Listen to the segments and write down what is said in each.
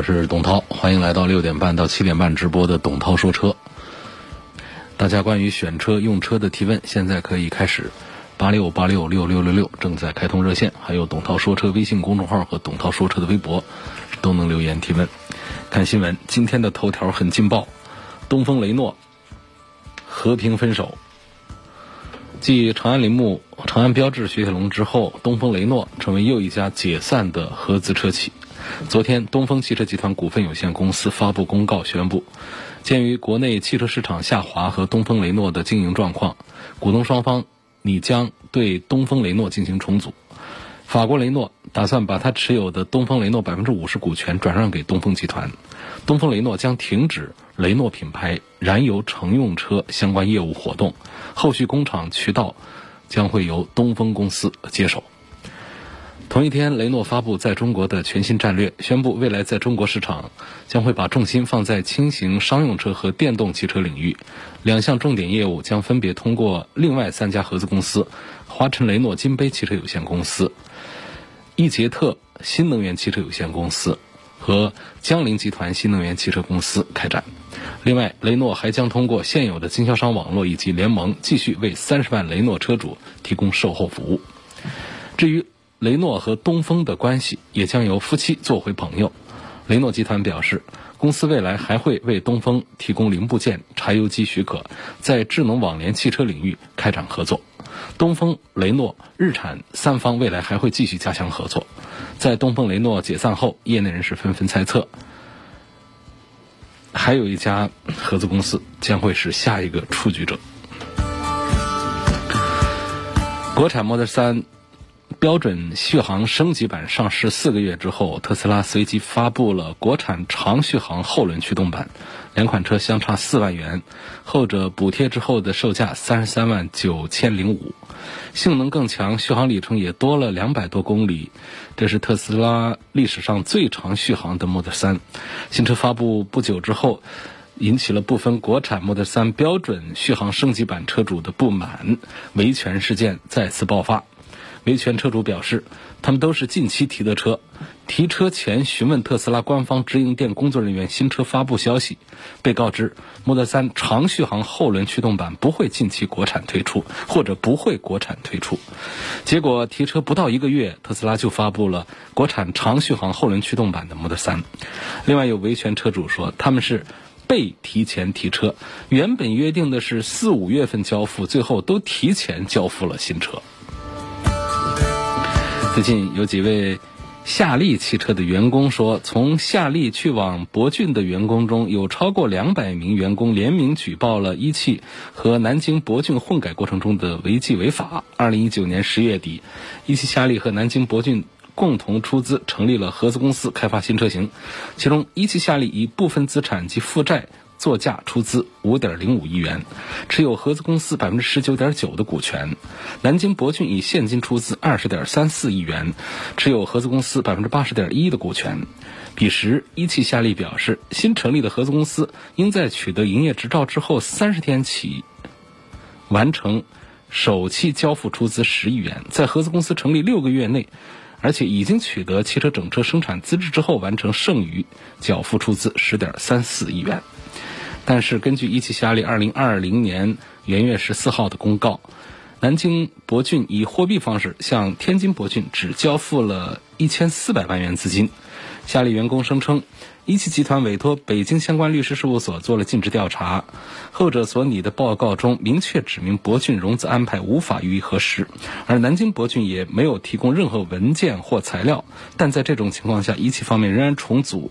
我是董涛，欢迎来到六点半到七点半直播的董涛说车。大家关于选车用车的提问，现在可以开始。八六八六六六六六正在开通热线，还有董涛说车微信公众号和董涛说车的微博，都能留言提问。看新闻，今天的头条很劲爆，东风雷诺和平分手。继长安铃木、长安标致、雪铁龙之后，东风雷诺成为又一家解散的合资车企。昨天，东风汽车集团股份有限公司发布公告宣布，鉴于国内汽车市场下滑和东风雷诺的经营状况，股东双方拟将对东风雷诺进行重组。法国雷诺打算把他持有的东风雷诺百分之五十股权转让给东风集团，东风雷诺将停止雷诺品牌燃油乘用车相关业务活动，后续工厂渠道将会由东风公司接手。同一天，雷诺发布在中国的全新战略，宣布未来在中国市场将会把重心放在轻型商用车和电动汽车领域，两项重点业务将分别通过另外三家合资公司：华晨雷诺金杯汽车有限公司、易捷特新能源汽车有限公司和江铃集团新能源汽车公司开展。另外，雷诺还将通过现有的经销商网络以及联盟，继续为三十万雷诺车主提供售后服务。至于，雷诺和东风的关系也将由夫妻做回朋友。雷诺集团表示，公司未来还会为东风提供零部件、柴油机许可，在智能网联汽车领域开展合作。东风、雷诺、日产三方未来还会继续加强合作。在东风雷诺解散后，业内人士纷纷猜测，还有一家合资公司将会是下一个出局者。国产 Model 3。标准续航升级版上市四个月之后，特斯拉随即发布了国产长续航后轮驱动版，两款车相差四万元，后者补贴之后的售价三十三万九千零五，性能更强，续航里程也多了两百多公里，这是特斯拉历史上最长续航的 Model 3。新车发布不久之后，引起了部分国产 Model 3标准续航升级版车主的不满，维权事件再次爆发。维权车主表示，他们都是近期提的车，提车前询问特斯拉官方直营店工作人员新车发布消息，被告知 Model 3长续航后轮驱动版不会近期国产推出，或者不会国产推出。结果提车不到一个月，特斯拉就发布了国产长续航后轮驱动版的 Model 3。另外有维权车主说，他们是被提前提车，原本约定的是四五月份交付，最后都提前交付了新车。最近有几位夏利汽车的员工说，从夏利去往博骏的员工中有超过两百名员工联名举报了一汽和南京博骏混改过程中的违纪违法。二零一九年十月底，一汽夏利和南京博骏共同出资成立了合资公司开发新车型，其中一汽夏利以部分资产及负债。作价出资五点零五亿元，持有合资公司百分之十九点九的股权。南京博骏以现金出资二十点三四亿元，持有合资公司百分之八十点一的股权。彼时，一汽夏利表示，新成立的合资公司应在取得营业执照之后三十天起完成首期交付出资十亿元，在合资公司成立六个月内，而且已经取得汽车整车生产资质之后，完成剩余缴付出资十点三四亿元。但是，根据一汽夏利二零二零年元月十四号的公告，南京博骏以货币方式向天津博骏只交付了一千四百万元资金。夏利员工声称。一汽集团委托北京相关律师事务所做了尽职调查，后者所拟的报告中明确指明博骏融资安排无法予以核实，而南京博骏也没有提供任何文件或材料。但在这种情况下，一汽方面仍然重组，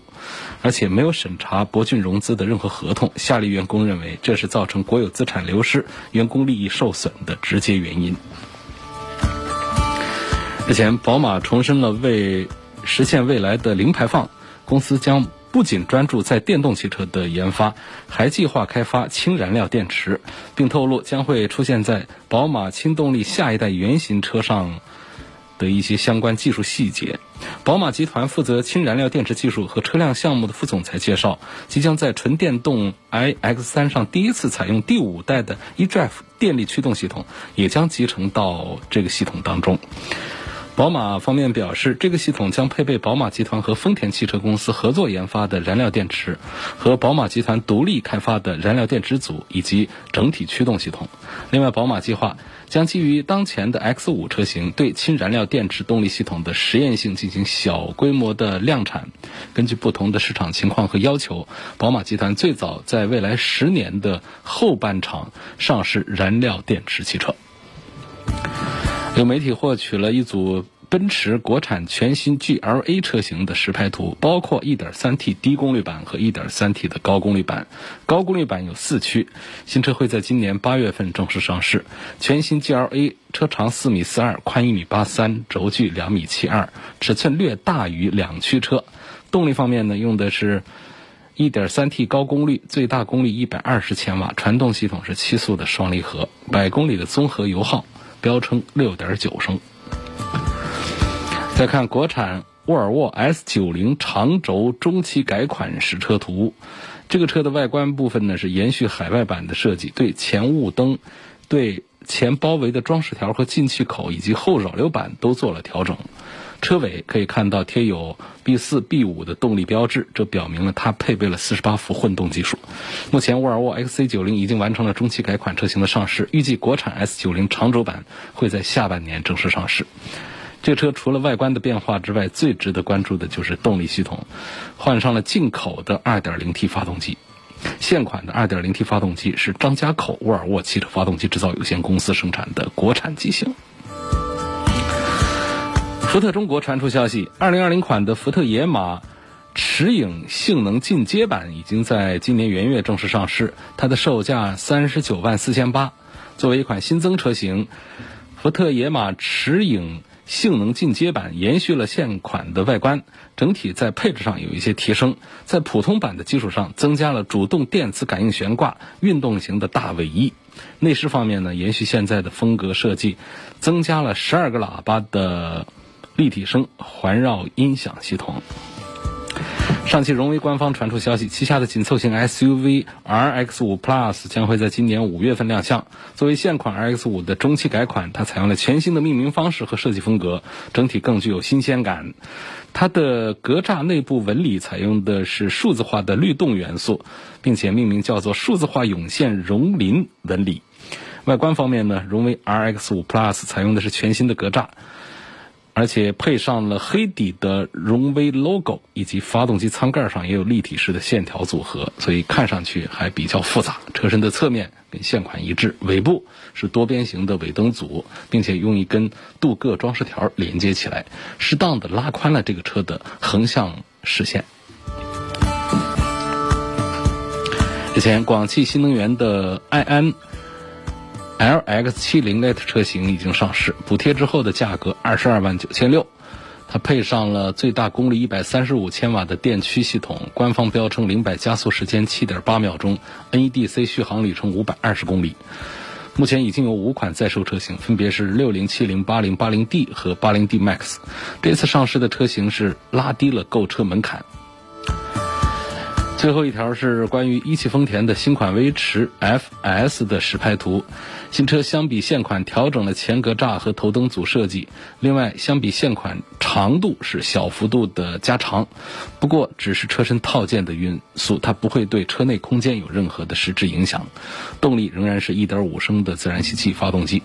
而且没有审查博骏融资的任何合同。夏利员工认为这是造成国有资产流失、员工利益受损的直接原因。日前，宝马重申了为实现未来的零排放，公司将。不仅专注在电动汽车的研发，还计划开发氢燃料电池，并透露将会出现在宝马轻动力下一代原型车上的一些相关技术细节。宝马集团负责氢燃料电池技术和车辆项目的副总裁介绍，即将在纯电动 iX3 上第一次采用第五代的 eDrive 电力驱动系统，也将集成到这个系统当中。宝马方面表示，这个系统将配备宝马集团和丰田汽车公司合作研发的燃料电池，和宝马集团独立开发的燃料电池组以及整体驱动系统。另外，宝马计划将基于当前的 X5 车型对氢燃料电池动力系统的实验性进行小规模的量产。根据不同的市场情况和要求，宝马集团最早在未来十年的后半场上市燃料电池汽车。有媒体获取了一组奔驰国产全新 GLA 车型的实拍图，包括 1.3T 低功率版和 1.3T 的高功率版。高功率版有四驱，新车会在今年八月份正式上市。全新 GLA 车长四米四二，宽一米八三，轴距两米七二，尺寸略大于两驱车。动力方面呢，用的是 1.3T 高功率，最大功率120千瓦，传动系统是七速的双离合，百公里的综合油耗。标称六点九升。再看国产沃尔沃 S90 长轴中期改款实车图，这个车的外观部分呢是延续海外版的设计，对前雾灯、对前包围的装饰条和进气口以及后扰流板都做了调整。车尾可以看到贴有 B 四 B 五的动力标志，这表明了它配备了四十八伏混动技术。目前沃尔沃 XC90 已经完成了中期改款车型的上市，预计国产 S90 长轴版会在下半年正式上市。这车除了外观的变化之外，最值得关注的就是动力系统，换上了进口的 2.0T 发动机。现款的 2.0T 发动机是张家口沃尔沃汽车发动机制造有限公司生产的国产机型。福特中国传出消息，2020款的福特野马驰影性能进阶版已经在今年元月正式上市，它的售价三十九万四千八。作为一款新增车型，福特野马驰影性能进阶版延续了现款的外观，整体在配置上有一些提升，在普通版的基础上增加了主动电磁感应悬挂、运动型的大尾翼。内饰方面呢，延续现在的风格设计，增加了十二个喇叭的。立体声环绕音响系统。上汽荣威官方传出消息，旗下的紧凑型 SUV RX5 Plus 将会在今年五月份亮相。作为现款 RX5 的中期改款，它采用了全新的命名方式和设计风格，整体更具有新鲜感。它的格栅内部纹理采用的是数字化的律动元素，并且命名叫做“数字化涌现熔林纹理”。外观方面呢，荣威 RX5 Plus 采用的是全新的格栅。而且配上了黑底的荣威 logo，以及发动机舱盖上也有立体式的线条组合，所以看上去还比较复杂。车身的侧面跟现款一致，尾部是多边形的尾灯组，并且用一根镀铬装饰条连接起来，适当的拉宽了这个车的横向视线。之前广汽新能源的埃安。LX70 Lite 车型已经上市，补贴之后的价格二十二万九千六，它配上了最大功率一百三十五千瓦的电驱系统，官方标称零百加速时间七点八秒钟，NEDC 续航里程五百二十公里。目前已经有五款在售车型，分别是六零、七零、八零、八零 D 和八零 D Max。这次上市的车型是拉低了购车门槛。最后一条是关于一汽丰田的新款威驰 FS 的实拍图。新车相比现款调整了前格栅和头灯组设计，另外相比现款长度是小幅度的加长，不过只是车身套件的因素，它不会对车内空间有任何的实质影响。动力仍然是一点五升的自然吸气发动机。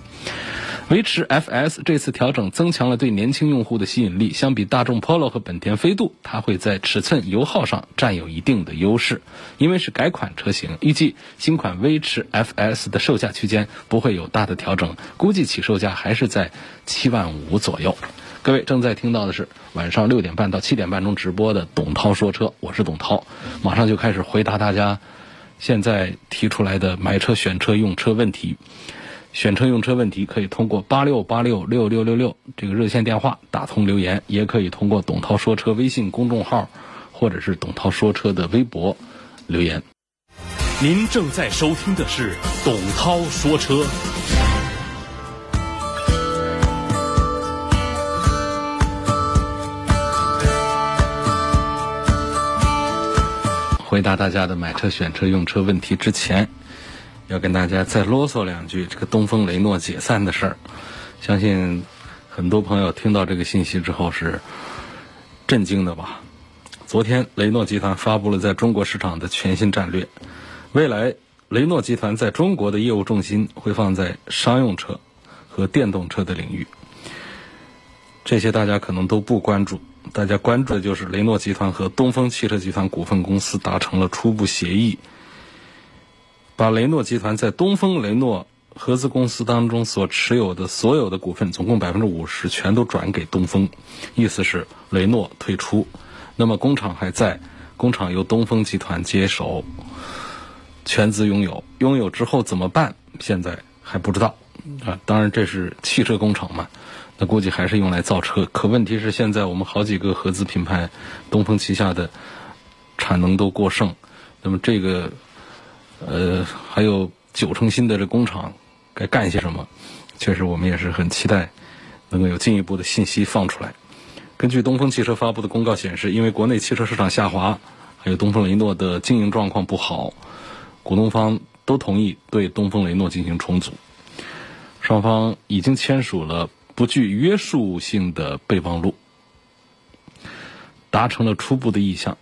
威驰 FS 这次调整增强了对年轻用户的吸引力，相比大众 Polo 和本田飞度，它会在尺寸、油耗上占有一定的优势。因为是改款车型，预计新款威驰 FS 的售价区间不会有大的调整，估计起售价还是在七万五左右。各位正在听到的是晚上六点半到七点半钟直播的董涛说车，我是董涛，马上就开始回答大家现在提出来的买车、选车、用车问题。选车用车问题可以通过八六八六六六六六这个热线电话打通留言，也可以通过董涛说车微信公众号或者是董涛说车的微博留言。您正在收听的是董涛说车。回答大家的买车、选车、用车问题之前，要跟大家再啰嗦两句这个东风雷诺解散的事儿。相信很多朋友听到这个信息之后是震惊的吧？昨天雷诺集团发布了在中国市场的全新战略，未来雷诺集团在中国的业务重心会放在商用车和电动车的领域。这些大家可能都不关注。大家关注的就是雷诺集团和东风汽车集团股份公司达成了初步协议，把雷诺集团在东风雷诺合资公司当中所持有的所有的股份，总共百分之五十，全都转给东风。意思是雷诺退出，那么工厂还在，工厂由东风集团接手，全资拥有。拥有之后怎么办？现在还不知道啊。当然，这是汽车工厂嘛。那估计还是用来造车，可问题是现在我们好几个合资品牌，东风旗下的产能都过剩，那么这个呃还有九成新的这工厂该干些什么？确实我们也是很期待能够有进一步的信息放出来。根据东风汽车发布的公告显示，因为国内汽车市场下滑，还有东风雷诺的经营状况不好，股东方都同意对东风雷诺进行重组，双方已经签署了。不具约束性的备忘录，达成了初步的意向。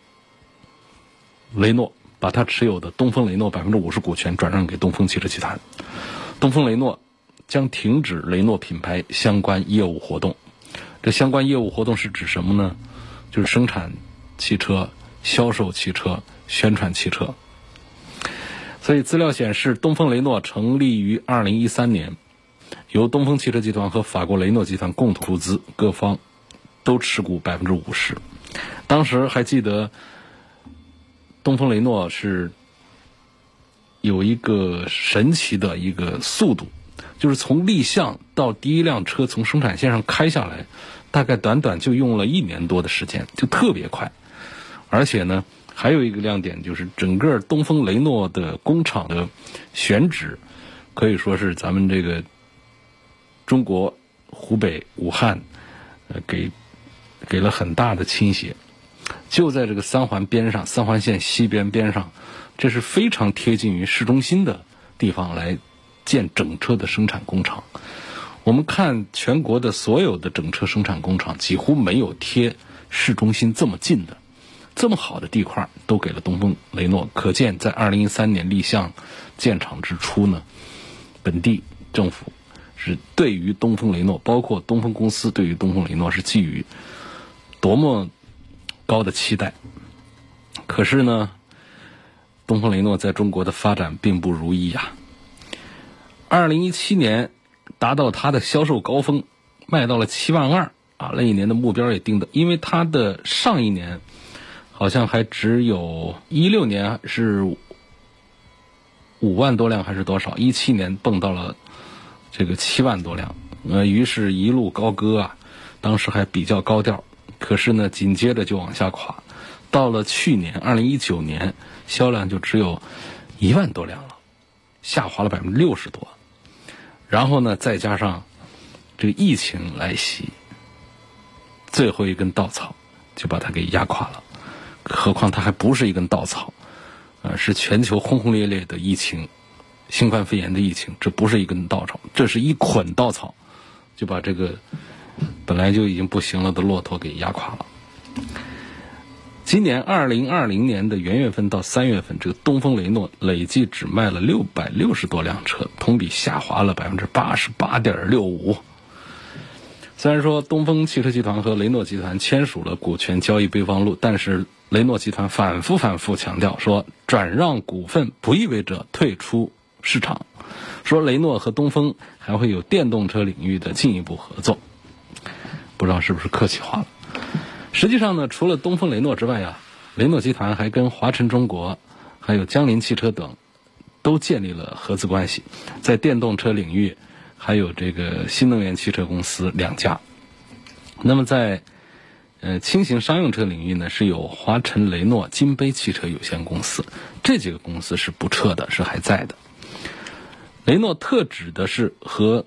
雷诺把他持有的东风雷诺百分之五十股权转让给东风汽车集团，东风雷诺将停止雷诺品牌相关业务活动。这相关业务活动是指什么呢？就是生产汽车、销售汽车、宣传汽车。所以资料显示，东风雷诺成立于二零一三年。由东风汽车集团和法国雷诺集团共同出资，各方都持股百分之五十。当时还记得，东风雷诺是有一个神奇的一个速度，就是从立项到第一辆车从生产线上开下来，大概短短就用了一年多的时间，就特别快。而且呢，还有一个亮点就是整个东风雷诺的工厂的选址，可以说是咱们这个。中国湖北武汉，呃，给给了很大的倾斜，就在这个三环边上，三环线西边边上，这是非常贴近于市中心的地方来建整车的生产工厂。我们看全国的所有的整车生产工厂，几乎没有贴市中心这么近的，这么好的地块都给了东风雷诺。可见，在二零一三年立项建厂之初呢，本地政府。是对于东风雷诺，包括东风公司对于东风雷诺是寄予多么高的期待。可是呢，东风雷诺在中国的发展并不如意呀。二零一七年达到它的销售高峰，卖到了七万二啊，那一年的目标也定的，因为它的上一年好像还只有一六年是五万多辆还是多少，一七年蹦到了。这个七万多辆，呃，于是一路高歌啊，当时还比较高调，可是呢，紧接着就往下垮，到了去年二零一九年，销量就只有一万多辆了，下滑了百分之六十多，然后呢，再加上这个疫情来袭，最后一根稻草就把它给压垮了，何况它还不是一根稻草，呃，是全球轰轰烈烈的疫情。新冠肺炎的疫情，这不是一根稻草，这是一捆稻草，就把这个本来就已经不行了的骆驼给压垮了。今年二零二零年的元月份到三月份，这个东风雷诺累计只卖了六百六十多辆车，同比下滑了百分之八十八点六五。虽然说东风汽车集团和雷诺集团签署了股权交易备忘录，但是雷诺集团反复反复强调说，转让股份不意味着退出。市场说，雷诺和东风还会有电动车领域的进一步合作，不知道是不是客气话了。实际上呢，除了东风雷诺之外啊，雷诺集团还跟华晨中国、还有江铃汽车等都建立了合资关系，在电动车领域还有这个新能源汽车公司两家。那么在呃，轻型商用车领域呢是有华晨雷诺金杯汽车有限公司，这几个公司是不撤的，是还在的。雷诺特指的是和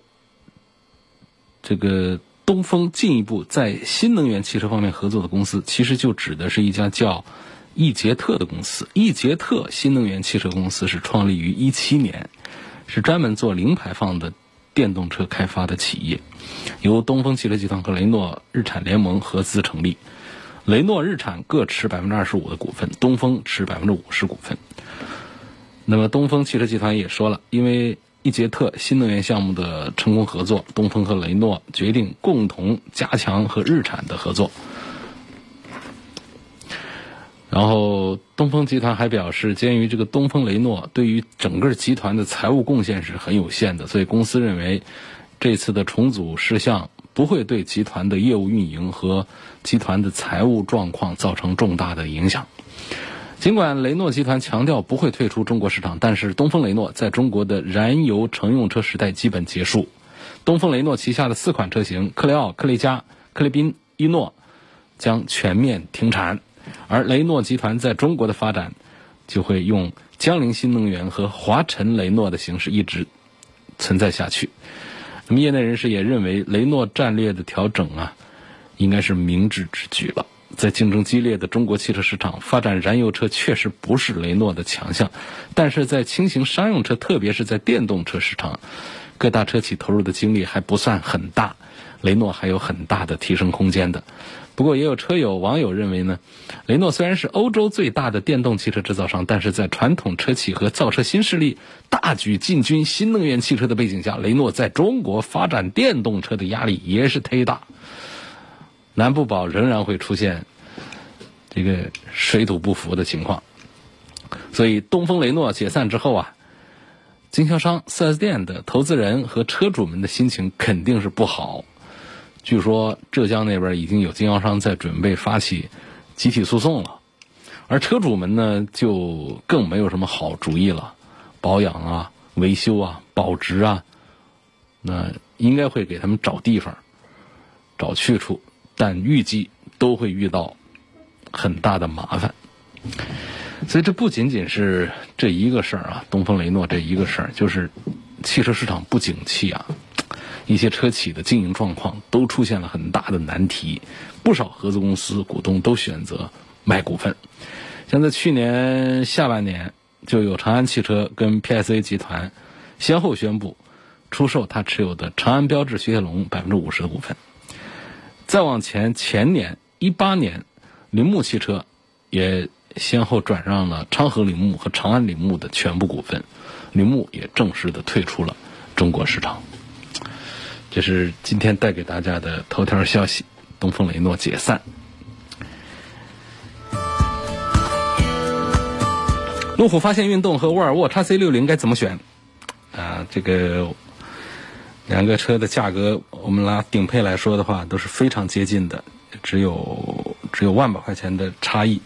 这个东风进一步在新能源汽车方面合作的公司，其实就指的是一家叫易捷特的公司。易捷特新能源汽车公司是创立于一七年，是专门做零排放的电动车开发的企业。由东风汽车集团和雷诺日产联盟合资成立，雷诺、日产各持百分之二十五的股份，东风持百分之五十股份。那么东风汽车集团也说了，因为一捷特新能源项目的成功合作，东风和雷诺决定共同加强和日产的合作。然后东风集团还表示，鉴于这个东风雷诺对于整个集团的财务贡献是很有限的，所以公司认为。这次的重组事项不会对集团的业务运营和集团的财务状况造成重大的影响。尽管雷诺集团强调不会退出中国市场，但是东风雷诺在中国的燃油乘用车时代基本结束。东风雷诺旗下的四款车型克雷奥、克雷嘉、克雷宾、伊诺将全面停产，而雷诺集团在中国的发展就会用江铃新能源和华晨雷诺的形式一直存在下去。那么，业内人士也认为，雷诺战略的调整啊，应该是明智之举了。在竞争激烈的中国汽车市场，发展燃油车确实不是雷诺的强项，但是在轻型商用车，特别是在电动车市场，各大车企投入的精力还不算很大，雷诺还有很大的提升空间的。不过，也有车友网友认为呢，雷诺虽然是欧洲最大的电动汽车制造商，但是在传统车企和造车新势力大举进军新能源汽车的背景下，雷诺在中国发展电动车的压力也是忒大，难不保仍然会出现这个水土不服的情况。所以，东风雷诺解散之后啊，经销商、4S 店的投资人和车主们的心情肯定是不好。据说浙江那边已经有经销商在准备发起集体诉讼了，而车主们呢就更没有什么好主意了，保养啊、维修啊、保值啊，那应该会给他们找地方、找去处，但预计都会遇到很大的麻烦。所以这不仅仅是这一个事儿啊，东风雷诺这一个事儿，就是汽车市场不景气啊。一些车企的经营状况都出现了很大的难题，不少合资公司股东都选择卖股份。像在去年下半年，就有长安汽车跟 PSA 集团先后宣布出售他持有的长安标致雪铁龙百分之五十的股份。再往前，前年一八年，铃木汽车也先后转让了昌河铃木和长安铃木的全部股份，铃木也正式的退出了中国市场。这是今天带给大家的头条消息：东风雷诺解散。路虎发现运动和沃尔沃 x C 六零该怎么选？啊，这个两个车的价格，我们拿顶配来说的话，都是非常接近的，只有只有万把块钱的差异。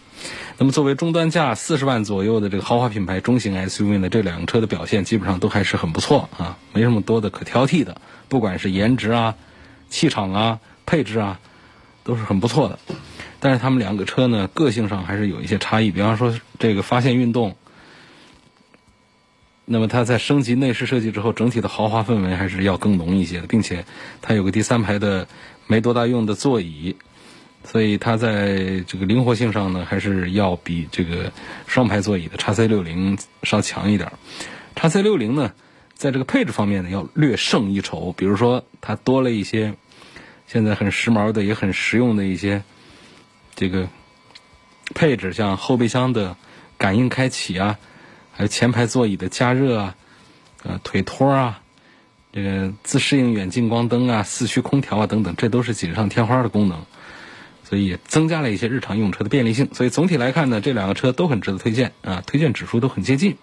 那么作为中端价四十万左右的这个豪华品牌中型 SUV 呢，这两个车的表现基本上都还是很不错啊，没什么多的可挑剔的。不管是颜值啊、气场啊、配置啊，都是很不错的。但是他们两个车呢，个性上还是有一些差异。比方说，这个发现运动，那么它在升级内饰设计之后，整体的豪华氛围还是要更浓一些的，并且它有个第三排的没多大用的座椅，所以它在这个灵活性上呢，还是要比这个双排座椅的叉 C 六零稍强一点。叉 C 六零呢？在这个配置方面呢，要略胜一筹。比如说，它多了一些现在很时髦的、也很实用的一些这个配置，像后备箱的感应开启啊，还有前排座椅的加热啊，呃，腿托啊，这个自适应远近光灯啊、四驱空调啊等等，这都是锦上添花的功能，所以也增加了一些日常用车的便利性。所以总体来看呢，这两个车都很值得推荐啊，推荐指数都很接近。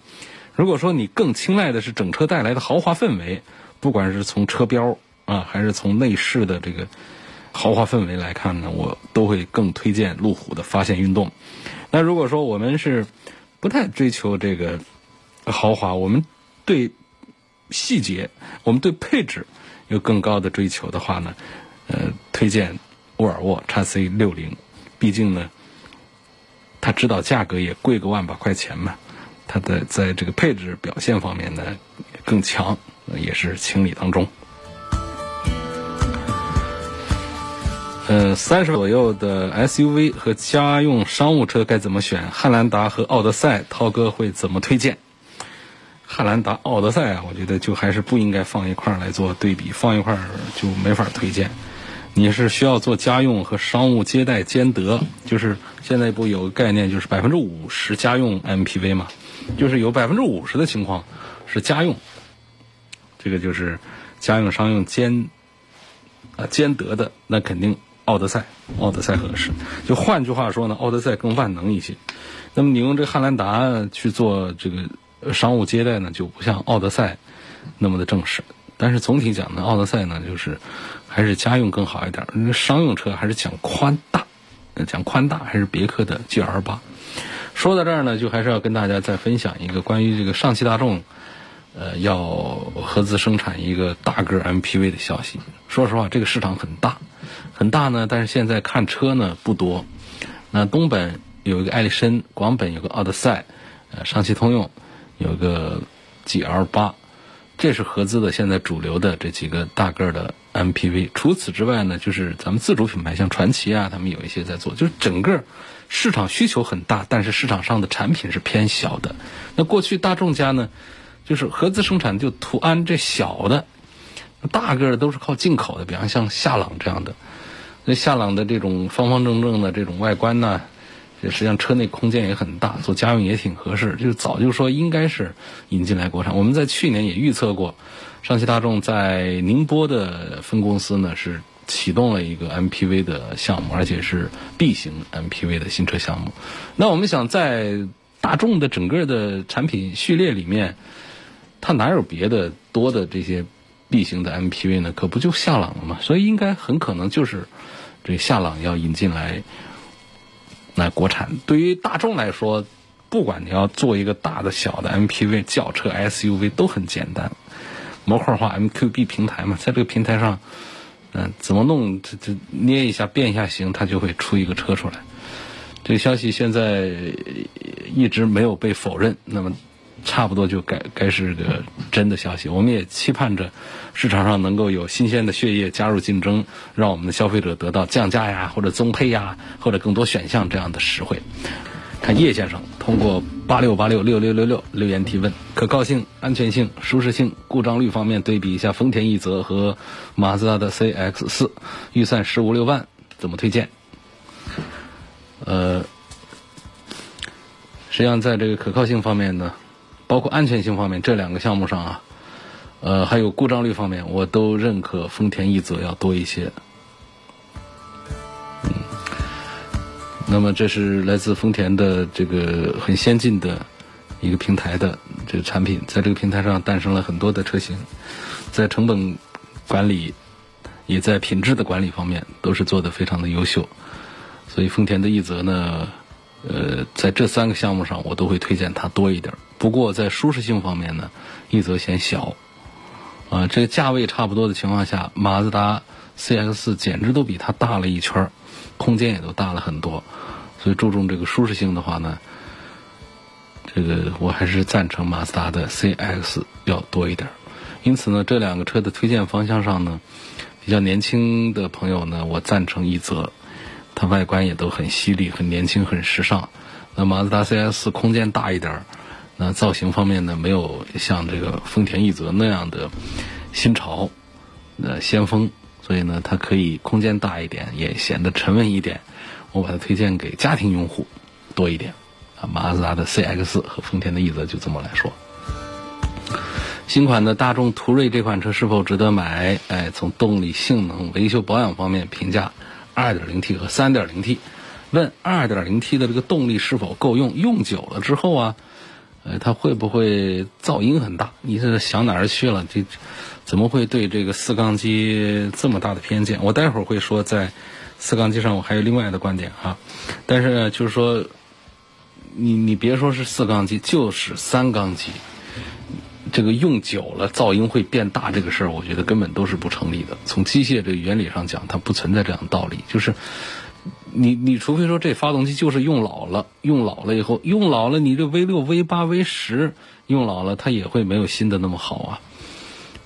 如果说你更青睐的是整车带来的豪华氛围，不管是从车标啊，还是从内饰的这个豪华氛围来看呢，我都会更推荐路虎的发现运动。那如果说我们是不太追求这个豪华，我们对细节，我们对配置有更高的追求的话呢，呃，推荐沃尔沃 x C 六零，毕竟呢，它指导价格也贵个万把块钱嘛，它的在这个配置表现方面呢更强，也是情理当中。呃，三十左右的 SUV 和家用商务车该怎么选？汉兰达和奥德赛，涛哥会怎么推荐？汉兰达、奥德赛啊，我觉得就还是不应该放一块儿来做对比，放一块儿就没法推荐。你是需要做家用和商务接待兼得，就是现在不有个概念，就是百分之五十家用 MPV 嘛，就是有百分之五十的情况是家用，这个就是家用商用兼啊兼得的，那肯定。奥德赛，奥德赛合适。就换句话说呢，奥德赛更万能一些。那么你用这汉兰达去做这个商务接待呢，就不像奥德赛那么的正式。但是总体讲呢，奥德赛呢就是还是家用更好一点。商用车还是讲宽大，讲宽大还是别克的 GL 八。说到这儿呢，就还是要跟大家再分享一个关于这个上汽大众呃要合资生产一个大个 MPV 的消息。说实话，这个市场很大。很大呢，但是现在看车呢不多。那东本有一个艾力绅，广本有个奥德赛，呃，上汽通用有个 GL 八，这是合资的现在主流的这几个大个的 MPV。除此之外呢，就是咱们自主品牌，像传祺啊，他们有一些在做。就是整个市场需求很大，但是市场上的产品是偏小的。那过去大众家呢，就是合资生产就途安这小的，大个的都是靠进口的，比方像夏朗这样的。那夏朗的这种方方正正的这种外观呢，实际上车内空间也很大，做家用也挺合适。就是早就说应该是引进来国产。我们在去年也预测过，上汽大众在宁波的分公司呢是启动了一个 MPV 的项目，而且是 B 型 MPV 的新车项目。那我们想在大众的整个的产品序列里面，它哪有别的多的这些 B 型的 MPV 呢？可不就夏朗了吗？所以应该很可能就是。这夏朗要引进来，那国产对于大众来说，不管你要做一个大的、小的 MPV、轿车、SUV 都很简单，模块化 MQB 平台嘛，在这个平台上，嗯，怎么弄，这这捏一下、变一下形，它就会出一个车出来。这个消息现在一直没有被否认，那么。差不多就该该是个真的消息，我们也期盼着市场上能够有新鲜的血液加入竞争，让我们的消费者得到降价呀，或者增配呀，或者更多选项这样的实惠。看叶先生通过八六八六六六六六留言提问：可靠性、安全性、舒适性、故障率方面对比一下丰田奕泽和马自达的 CX 四，预算十五六万，怎么推荐？呃，实际上在这个可靠性方面呢。包括安全性方面这两个项目上啊，呃，还有故障率方面，我都认可丰田奕泽要多一些。嗯，那么这是来自丰田的这个很先进的一个平台的这个产品，在这个平台上诞生了很多的车型，在成本管理也在品质的管理方面都是做的非常的优秀，所以丰田的奕泽呢。呃，在这三个项目上，我都会推荐它多一点。不过在舒适性方面呢，一则显小，啊，这个价位差不多的情况下，马自达 CX 简直都比它大了一圈空间也都大了很多。所以注重这个舒适性的话呢，这个我还是赞成马自达的 CX 要多一点。因此呢，这两个车的推荐方向上呢，比较年轻的朋友呢，我赞成一泽。它外观也都很犀利、很年轻、很时尚。那马自达 CS 空间大一点儿，那造型方面呢，没有像这个丰田奕泽那样的新潮、呃先锋，所以呢，它可以空间大一点，也显得沉稳一点。我把它推荐给家庭用户多一点。啊，马自达的 CX 和丰田的奕泽就这么来说。新款的大众途锐这款车是否值得买？哎，从动力、性能、维修保养方面评价。2.0T 和 3.0T，问 2.0T 的这个动力是否够用？用久了之后啊，呃，它会不会噪音很大？你是想哪儿去了？这怎么会对这个四缸机这么大的偏见？我待会儿会说，在四缸机上我还有另外的观点啊。但是，就是说，你你别说是四缸机，就是三缸机，这个用久了噪音会变大这个事儿，我觉得根本都是不成立的。从机械这个原理上讲，它不存在这样的道理。就是你你除非说这发动机就是用老了，用老了以后用老了，你这 V 六、V 八、V 十用老了，它也会没有新的那么好啊。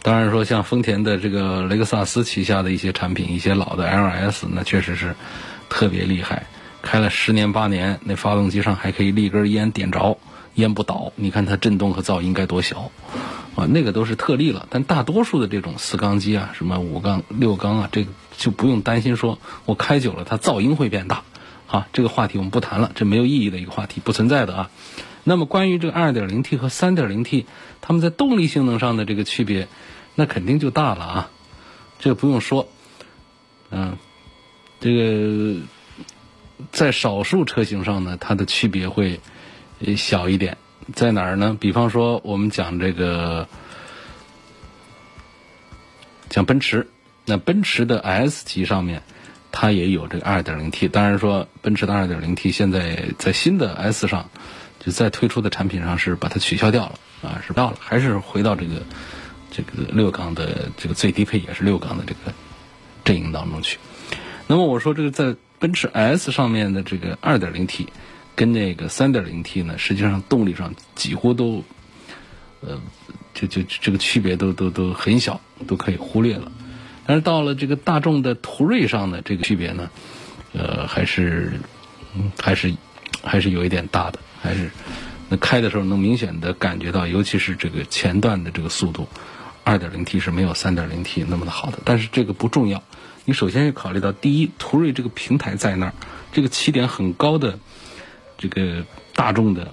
当然说像丰田的这个雷克萨斯旗下的一些产品，一些老的 LS，那确实是特别厉害，开了十年八年，那发动机上还可以立根烟点着。烟不倒，你看它震动和噪音该多小，啊，那个都是特例了。但大多数的这种四缸机啊，什么五缸、六缸啊，这个就不用担心说我开久了它噪音会变大，啊，这个话题我们不谈了，这没有意义的一个话题，不存在的啊。那么关于这个 2.0T 和 3.0T，它们在动力性能上的这个区别，那肯定就大了啊，这个不用说，嗯，这个在少数车型上呢，它的区别会。小一点，在哪儿呢？比方说，我们讲这个，讲奔驰，那奔驰的 S 级上面，它也有这个 2.0T。当然说，奔驰的 2.0T 现在在新的 S 上，就在推出的产品上是把它取消掉了啊，是不要了，还是回到这个这个六缸的这个最低配也是六缸的这个阵营当中去。那么我说这个在奔驰 S 上面的这个 2.0T。跟那个三点零 T 呢，实际上动力上几乎都，呃，就就这个区别都都都很小，都可以忽略了。但是到了这个大众的途锐上呢，这个区别呢，呃，还是还是还是有一点大的，还是那开的时候能明显的感觉到，尤其是这个前段的这个速度，二点零 T 是没有三点零 T 那么的好的。但是这个不重要，你首先要考虑到，第一，途锐这个平台在那儿，这个起点很高的。这个大众的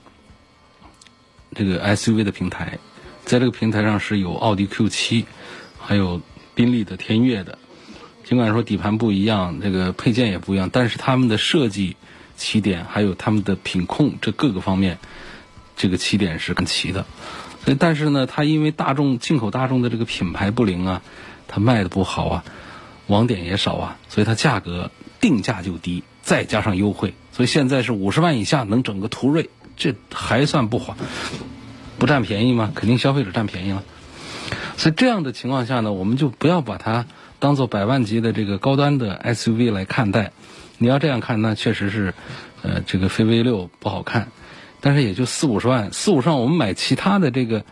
这个 SUV 的平台，在这个平台上是有奥迪 Q7，还有宾利的天越的。尽管说底盘不一样，这个配件也不一样，但是他们的设计起点还有他们的品控这各个方面，这个起点是很齐的。所以，但是呢，它因为大众进口大众的这个品牌不灵啊，它卖的不好啊，网点也少啊，所以它价格定价就低，再加上优惠。所以现在是五十万以下能整个途锐，这还算不划，不占便宜吗？肯定消费者占便宜了。所以这样的情况下呢，我们就不要把它当做百万级的这个高端的 SUV 来看待。你要这样看，那确实是，呃，这个飞 V 六不好看，但是也就四五十万，四五十万我们买其他的这个，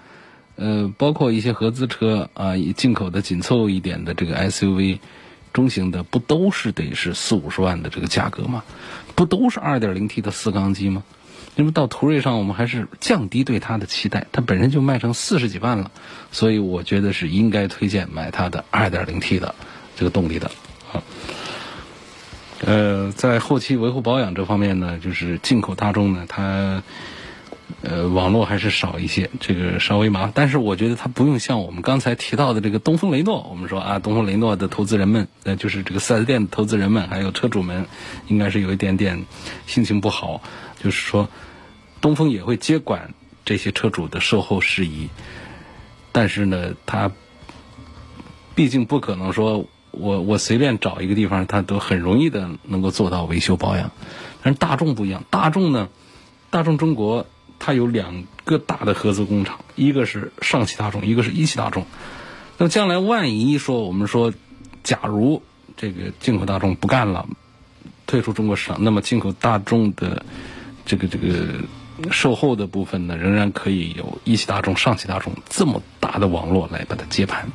呃，包括一些合资车啊，进口的紧凑一点的这个 SUV。中型的不都是得是四五十万的这个价格吗？不都是二点零 T 的四缸机吗？那么到途锐上，我们还是降低对它的期待，它本身就卖成四十几万了，所以我觉得是应该推荐买它的二点零 T 的这个动力的啊。呃，在后期维护保养这方面呢，就是进口大众呢，它。呃，网络还是少一些，这个稍微麻烦。但是我觉得它不用像我们刚才提到的这个东风雷诺，我们说啊，东风雷诺的投资人们，呃，就是这个四 S 店的投资人们，还有车主们，应该是有一点点心情不好。就是说，东风也会接管这些车主的售后事宜，但是呢，它毕竟不可能说我我随便找一个地方，它都很容易的能够做到维修保养。但是大众不一样，大众呢，大众中国。它有两个大的合资工厂，一个是上汽大众，一个是一汽大众。那么将来万一说我们说，假如这个进口大众不干了，退出中国市场，那么进口大众的这个这个售后的部分呢，仍然可以有一汽大众、上汽大众这么大的网络来把它接盘，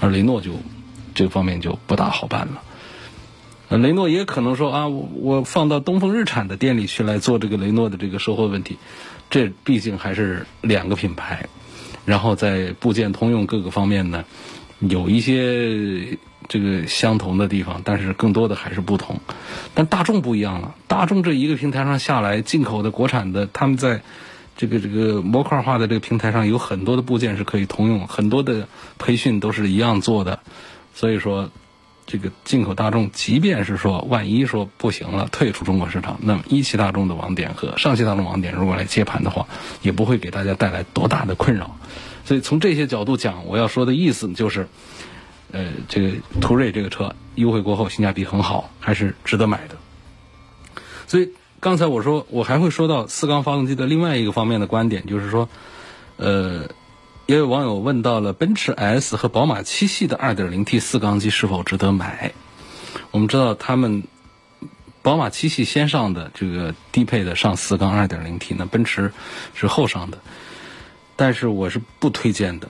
而雷诺就这方面就不大好办了。雷诺也可能说啊，我我放到东风日产的店里去来做这个雷诺的这个售后问题。这毕竟还是两个品牌，然后在部件通用各个方面呢，有一些这个相同的地方，但是更多的还是不同。但大众不一样了，大众这一个平台上下来，进口的、国产的，他们在这个这个模块化的这个平台上有很多的部件是可以通用，很多的培训都是一样做的，所以说。这个进口大众，即便是说万一说不行了，退出中国市场，那么一汽大众的网点和上汽大众网点如果来接盘的话，也不会给大家带来多大的困扰。所以从这些角度讲，我要说的意思就是，呃，这个途锐这个车优惠过后性价比很好，还是值得买的。所以刚才我说，我还会说到四缸发动机的另外一个方面的观点，就是说，呃，也有网友问到了奔驰 S 和宝马七系的 2.0T 四缸机是否值得买？我们知道他们宝马七系先上的这个低配的上四缸 2.0T，那奔驰是后上的，但是我是不推荐的。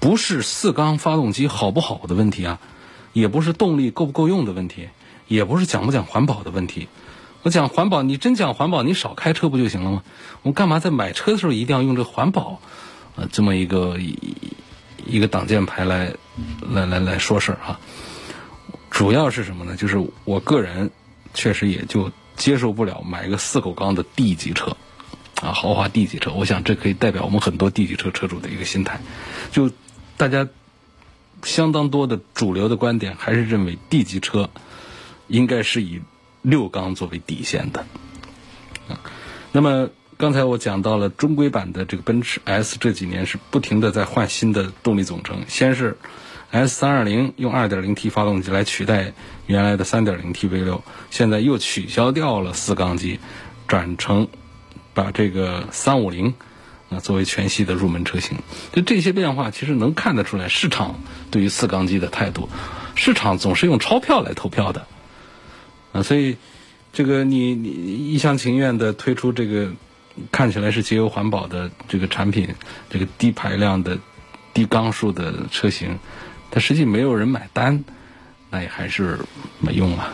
不是四缸发动机好不好的问题啊，也不是动力够不够用的问题，也不是讲不讲环保的问题。我讲环保，你真讲环保，你少开车不就行了吗？我干嘛在买车的时候一定要用这环保，呃，这么一个一个挡箭牌来来来来说事儿哈？主要是什么呢？就是我个人确实也就接受不了买一个四口缸的 D 级车啊，豪华 D 级车。我想这可以代表我们很多 D 级车车主的一个心态，就。大家相当多的主流的观点还是认为 D 级车应该是以六缸作为底线的。那么刚才我讲到了中规版的这个奔驰 S 这几年是不停的在换新的动力总成，先是 S 三二零用二点零 T 发动机来取代原来的三点零 T V 六，现在又取消掉了四缸机，转成把这个三五零。啊，作为全系的入门车型，就这些变化，其实能看得出来市场对于四缸机的态度。市场总是用钞票来投票的，啊，所以这个你你一厢情愿的推出这个看起来是节油环保的这个产品，这个低排量的低缸数的车型，它实际没有人买单，那也还是没用啊。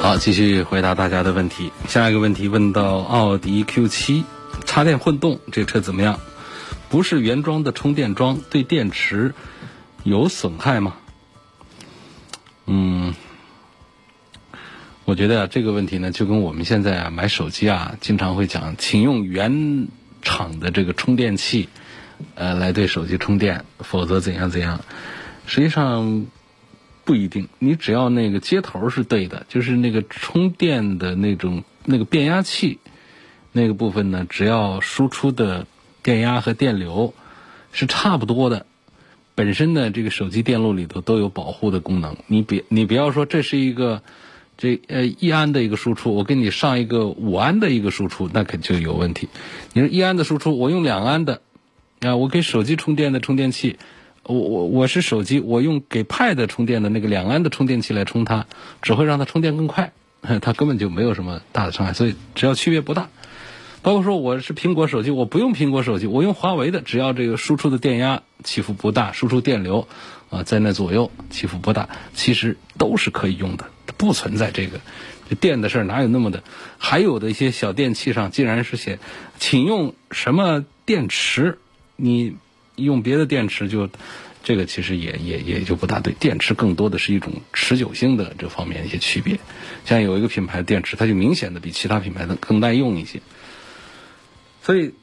好，继续回答大家的问题。下一个问题问到奥迪 Q7 插电混动这车怎么样？不是原装的充电桩，对电池有损害吗？嗯，我觉得这个问题呢，就跟我们现在啊买手机啊，经常会讲，请用原厂的这个充电器，呃，来对手机充电，否则怎样怎样。实际上。不一定，你只要那个接头是对的，就是那个充电的那种那个变压器那个部分呢，只要输出的电压和电流是差不多的，本身呢这个手机电路里头都有保护的功能。你别你不要说这是一个这呃一安的一个输出，我给你上一个五安的一个输出，那可就有问题。你说一安的输出，我用两安的啊，我给手机充电的充电器。我我我是手机，我用给 Pad 充电的那个两安的充电器来充它，只会让它充电更快，它根本就没有什么大的伤害，所以只要区别不大。包括说我是苹果手机，我不用苹果手机，我用华为的，只要这个输出的电压起伏不大，输出电流啊在那左右起伏不大，其实都是可以用的，不存在这个电的事儿，哪有那么的？还有的一些小电器上竟然是写，请用什么电池，你。用别的电池就，这个其实也也也就不大对。电池更多的是一种持久性的这方面一些区别。像有一个品牌电池，它就明显的比其他品牌的更耐用一些。所以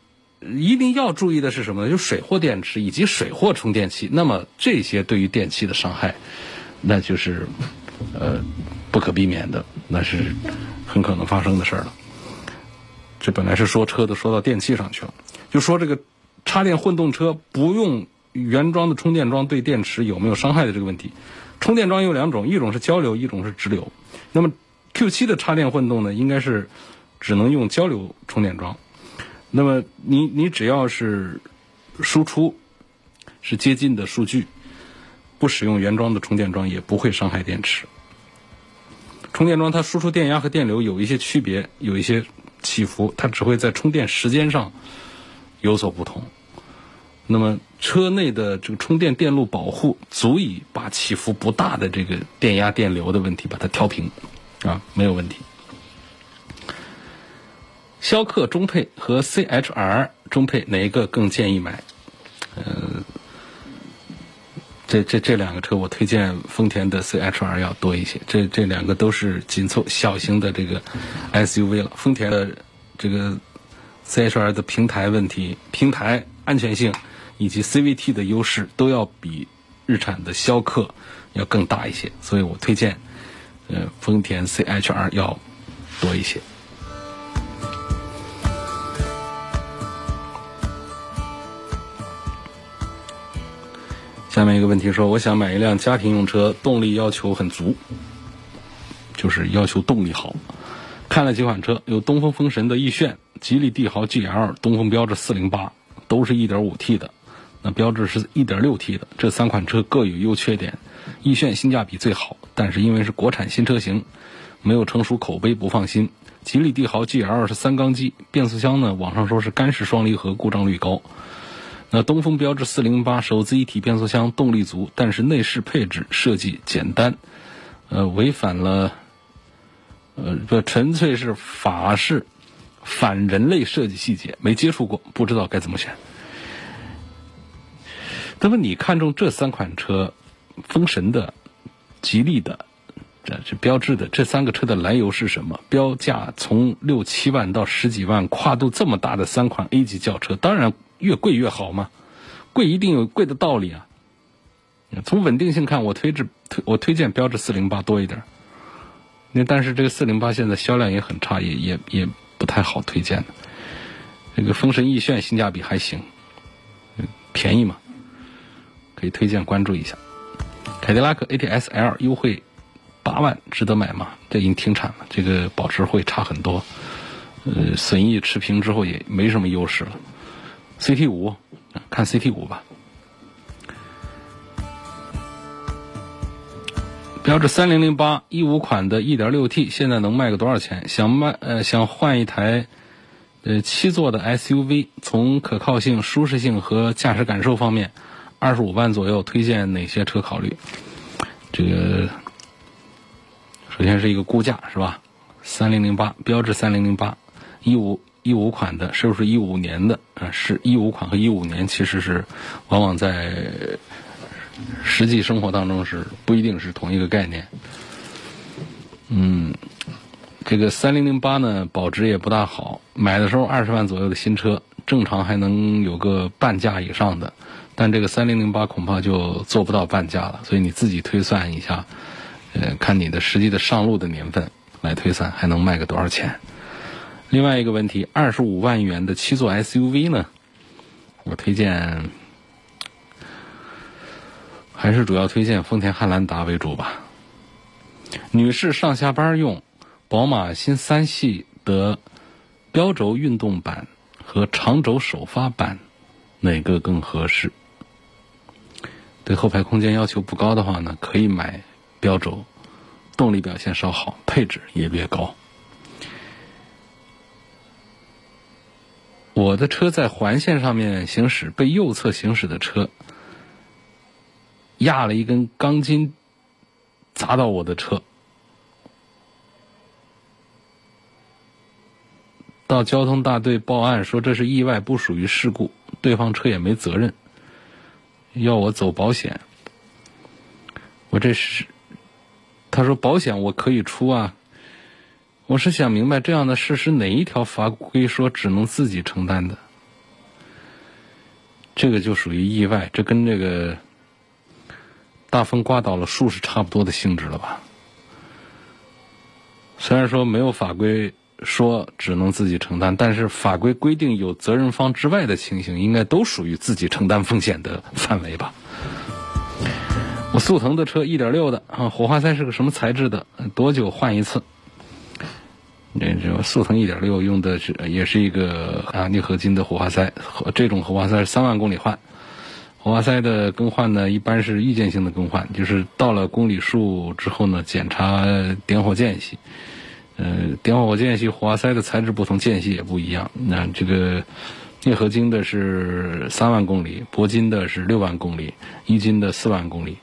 一定要注意的是什么呢？就水货电池以及水货充电器。那么这些对于电器的伤害，那就是呃不可避免的，那是很可能发生的事儿了。这本来是说车的，说到电器上去了，就说这个。插电混动车不用原装的充电桩对电池有没有伤害的这个问题，充电桩有两种，一种是交流，一种是直流。那么 Q7 的插电混动呢，应该是只能用交流充电桩。那么你你只要是输出是接近的数据，不使用原装的充电桩也不会伤害电池。充电桩它输出电压和电流有一些区别，有一些起伏，它只会在充电时间上有所不同。那么车内的这个充电电路保护足以把起伏不大的这个电压电流的问题把它调平，啊，没有问题。逍客中配和 CHR 中配哪一个更建议买？呃，这这这两个车我推荐丰田的 CHR 要多一些。这这两个都是紧凑小型的这个 SUV 了。丰田的这个 CHR 的平台问题、平台安全性。以及 CVT 的优势都要比日产的逍客要更大一些，所以我推荐呃丰田 CHR 要多一些。下面一个问题说，我想买一辆家庭用车，动力要求很足，就是要求动力好。看了几款车，有东风风神的奕炫、吉利帝豪 GL、东风标致408，都是一点五 T 的，那标致是一点六 T 的。这三款车各有优缺点。奕炫性价比最好，但是因为是国产新车型，没有成熟口碑，不放心。吉利帝豪 GL 是三缸机，变速箱呢，网上说是干式双离合，故障率高。那东风标致408手自一体变速箱，动力足，但是内饰配置设计简单，呃，违反了。呃，这纯粹是法式反人类设计细节，没接触过，不知道该怎么选。那么你看中这三款车，风神的、吉利的、这这标志的这三个车的来由是什么？标价从六七万到十几万，跨度这么大的三款 A 级轿车，当然越贵越好嘛，贵一定有贵的道理啊。从稳定性看，我推荐推我推荐标致四零八多一点。那但是这个四零八现在销量也很差，也也也不太好推荐的。这个风神奕炫性价比还行，便宜嘛，可以推荐关注一下。凯迪拉克 ATS L 优惠八万，值得买吗？这已经停产了，这个保值会差很多，呃，损益持平之后也没什么优势了。CT 五，看 CT 五吧。标致三零零八一五款的一点六 T，现在能卖个多少钱？想卖呃想换一台呃七座的 SUV，从可靠性、舒适性和驾驶感受方面，二十五万左右，推荐哪些车考虑？这个首先是一个估价是吧？三零零八标致三零零八一五一五款的，是不是一五年的？啊，是一五款和一五年其实是往往在。实际生活当中是不一定是同一个概念。嗯，这个三零零八呢，保值也不大好。买的时候二十万左右的新车，正常还能有个半价以上的，但这个三零零八恐怕就做不到半价了。所以你自己推算一下，呃，看你的实际的上路的年份来推算，还能卖个多少钱？另外一个问题，二十五万元的七座 SUV 呢，我推荐。还是主要推荐丰田汉兰达为主吧。女士上下班用，宝马新三系的标轴运动版和长轴首发版哪个更合适？对后排空间要求不高的话呢，可以买标轴，动力表现稍好，配置也略高。我的车在环线上面行驶，被右侧行驶的车。压了一根钢筋，砸到我的车。到交通大队报案说这是意外，不属于事故，对方车也没责任，要我走保险。我这是，他说保险我可以出啊。我是想明白这样的事是哪一条法规说只能自己承担的？这个就属于意外，这跟这个。大风刮倒了树是差不多的性质了吧？虽然说没有法规说只能自己承担，但是法规规定有责任方之外的情形，应该都属于自己承担风险的范围吧？我速腾的车一点六的啊，火花塞是个什么材质的？多久换一次？这这速腾一点六用的是也是一个啊镍合金的火花塞，这种火花塞三万公里换。火花塞的更换呢，一般是预见性的更换，就是到了公里数之后呢，检查点火间隙。呃，点火间隙，火花塞的材质不同，间隙也不一样。那这个镍合金的是三万公里，铂金的是六万公里，一金的四万公里。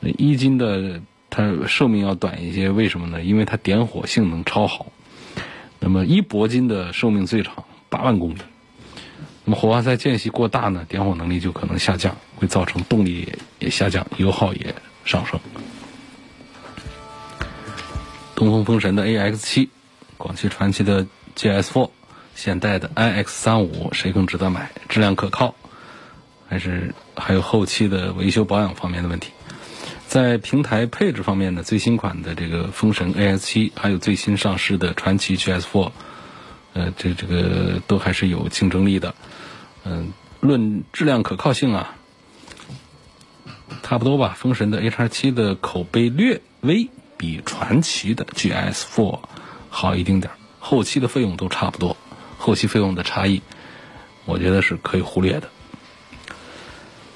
一金的它寿命要短一些，为什么呢？因为它点火性能超好。那么一铂金的寿命最长，八万公里。那么火花塞间隙过大呢，点火能力就可能下降，会造成动力也下降，油耗也上升。东风风神的 AX 七，广汽传祺的 GS four，现代的 iX 三五，谁更值得买？质量可靠，还是还有后期的维修保养方面的问题？在平台配置方面呢，最新款的这个风神 AX 七，还有最新上市的传奇 G S four，呃，这这个都还是有竞争力的。嗯，论质量可靠性啊，差不多吧。风神的 H R 七的口碑略微比传奇的 G S four 好一丁点儿，后期的费用都差不多，后期费用的差异，我觉得是可以忽略的。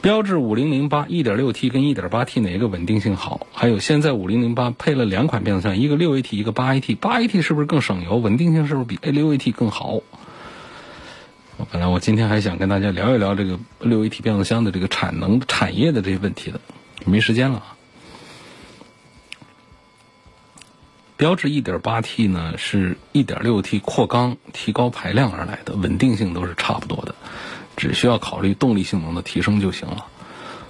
标致五零零八一点六 T 跟一点八 T 哪个稳定性好？还有现在五零零八配了两款变速箱，一个六 AT，一个八 AT，八 AT 是不是更省油？稳定性是不是比 A 六 AT 更好？本来我今天还想跟大家聊一聊这个六 AT 变速箱的这个产能产业的这些问题的，没时间了。标致一点八 T 呢是一点六 T 扩缸提高排量而来的，稳定性都是差不多的。只需要考虑动力性能的提升就行了。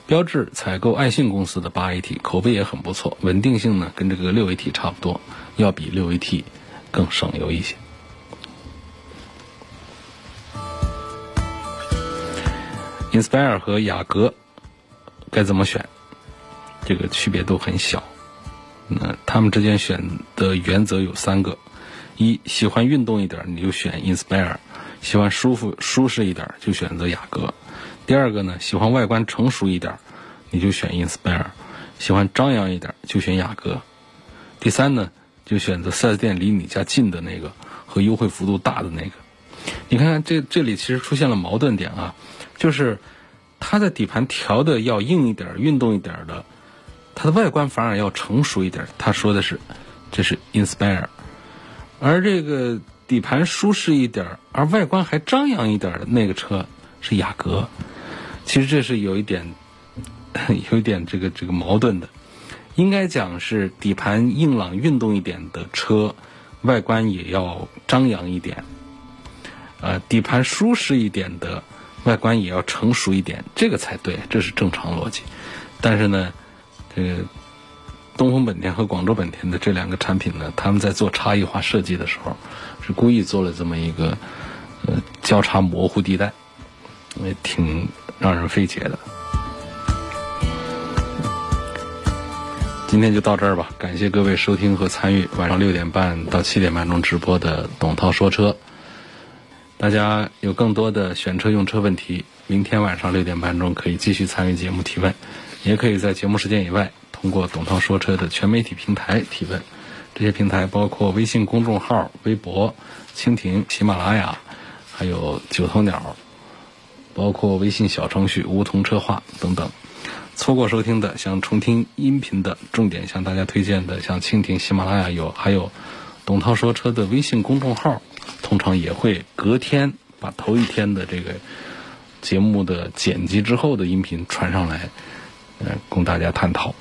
标致采购爱信公司的八 AT，口碑也很不错，稳定性呢跟这个六 AT 差不多，要比六 AT 更省油一些。Inspire 和雅阁该怎么选？这个区别都很小。那他们之间选的原则有三个：一，喜欢运动一点，你就选 Inspire。喜欢舒服舒适一点就选择雅阁，第二个呢，喜欢外观成熟一点，你就选 Inspire；喜欢张扬一点就选雅阁。第三呢，就选择 4S 店离你家近的那个和优惠幅度大的那个。你看看这这里其实出现了矛盾点啊，就是它的底盘调的要硬一点、运动一点的，它的外观反而要成熟一点。他说的是，这是 Inspire，而这个。底盘舒适一点而外观还张扬一点的那个车是雅阁，其实这是有一点，有一点这个这个矛盾的。应该讲是底盘硬朗运动一点的车，外观也要张扬一点。呃，底盘舒适一点的外观也要成熟一点，这个才对，这是正常逻辑。但是呢，这个。东风本田和广州本田的这两个产品呢，他们在做差异化设计的时候，是故意做了这么一个呃交叉模糊地带，也挺让人费解的。今天就到这儿吧，感谢各位收听和参与晚上六点半到七点半钟直播的董涛说车。大家有更多的选车用车问题，明天晚上六点半钟可以继续参与节目提问，也可以在节目时间以外。通过董涛说车的全媒体平台提问，这些平台包括微信公众号、微博、蜻蜓、喜马拉雅，还有九头鸟，包括微信小程序梧桐车话等等。错过收听的，想重听音频的，重点向大家推荐的，像蜻蜓、喜马拉雅有，还有董涛说车的微信公众号，通常也会隔天把头一天的这个节目的剪辑之后的音频传上来，呃，供大家探讨。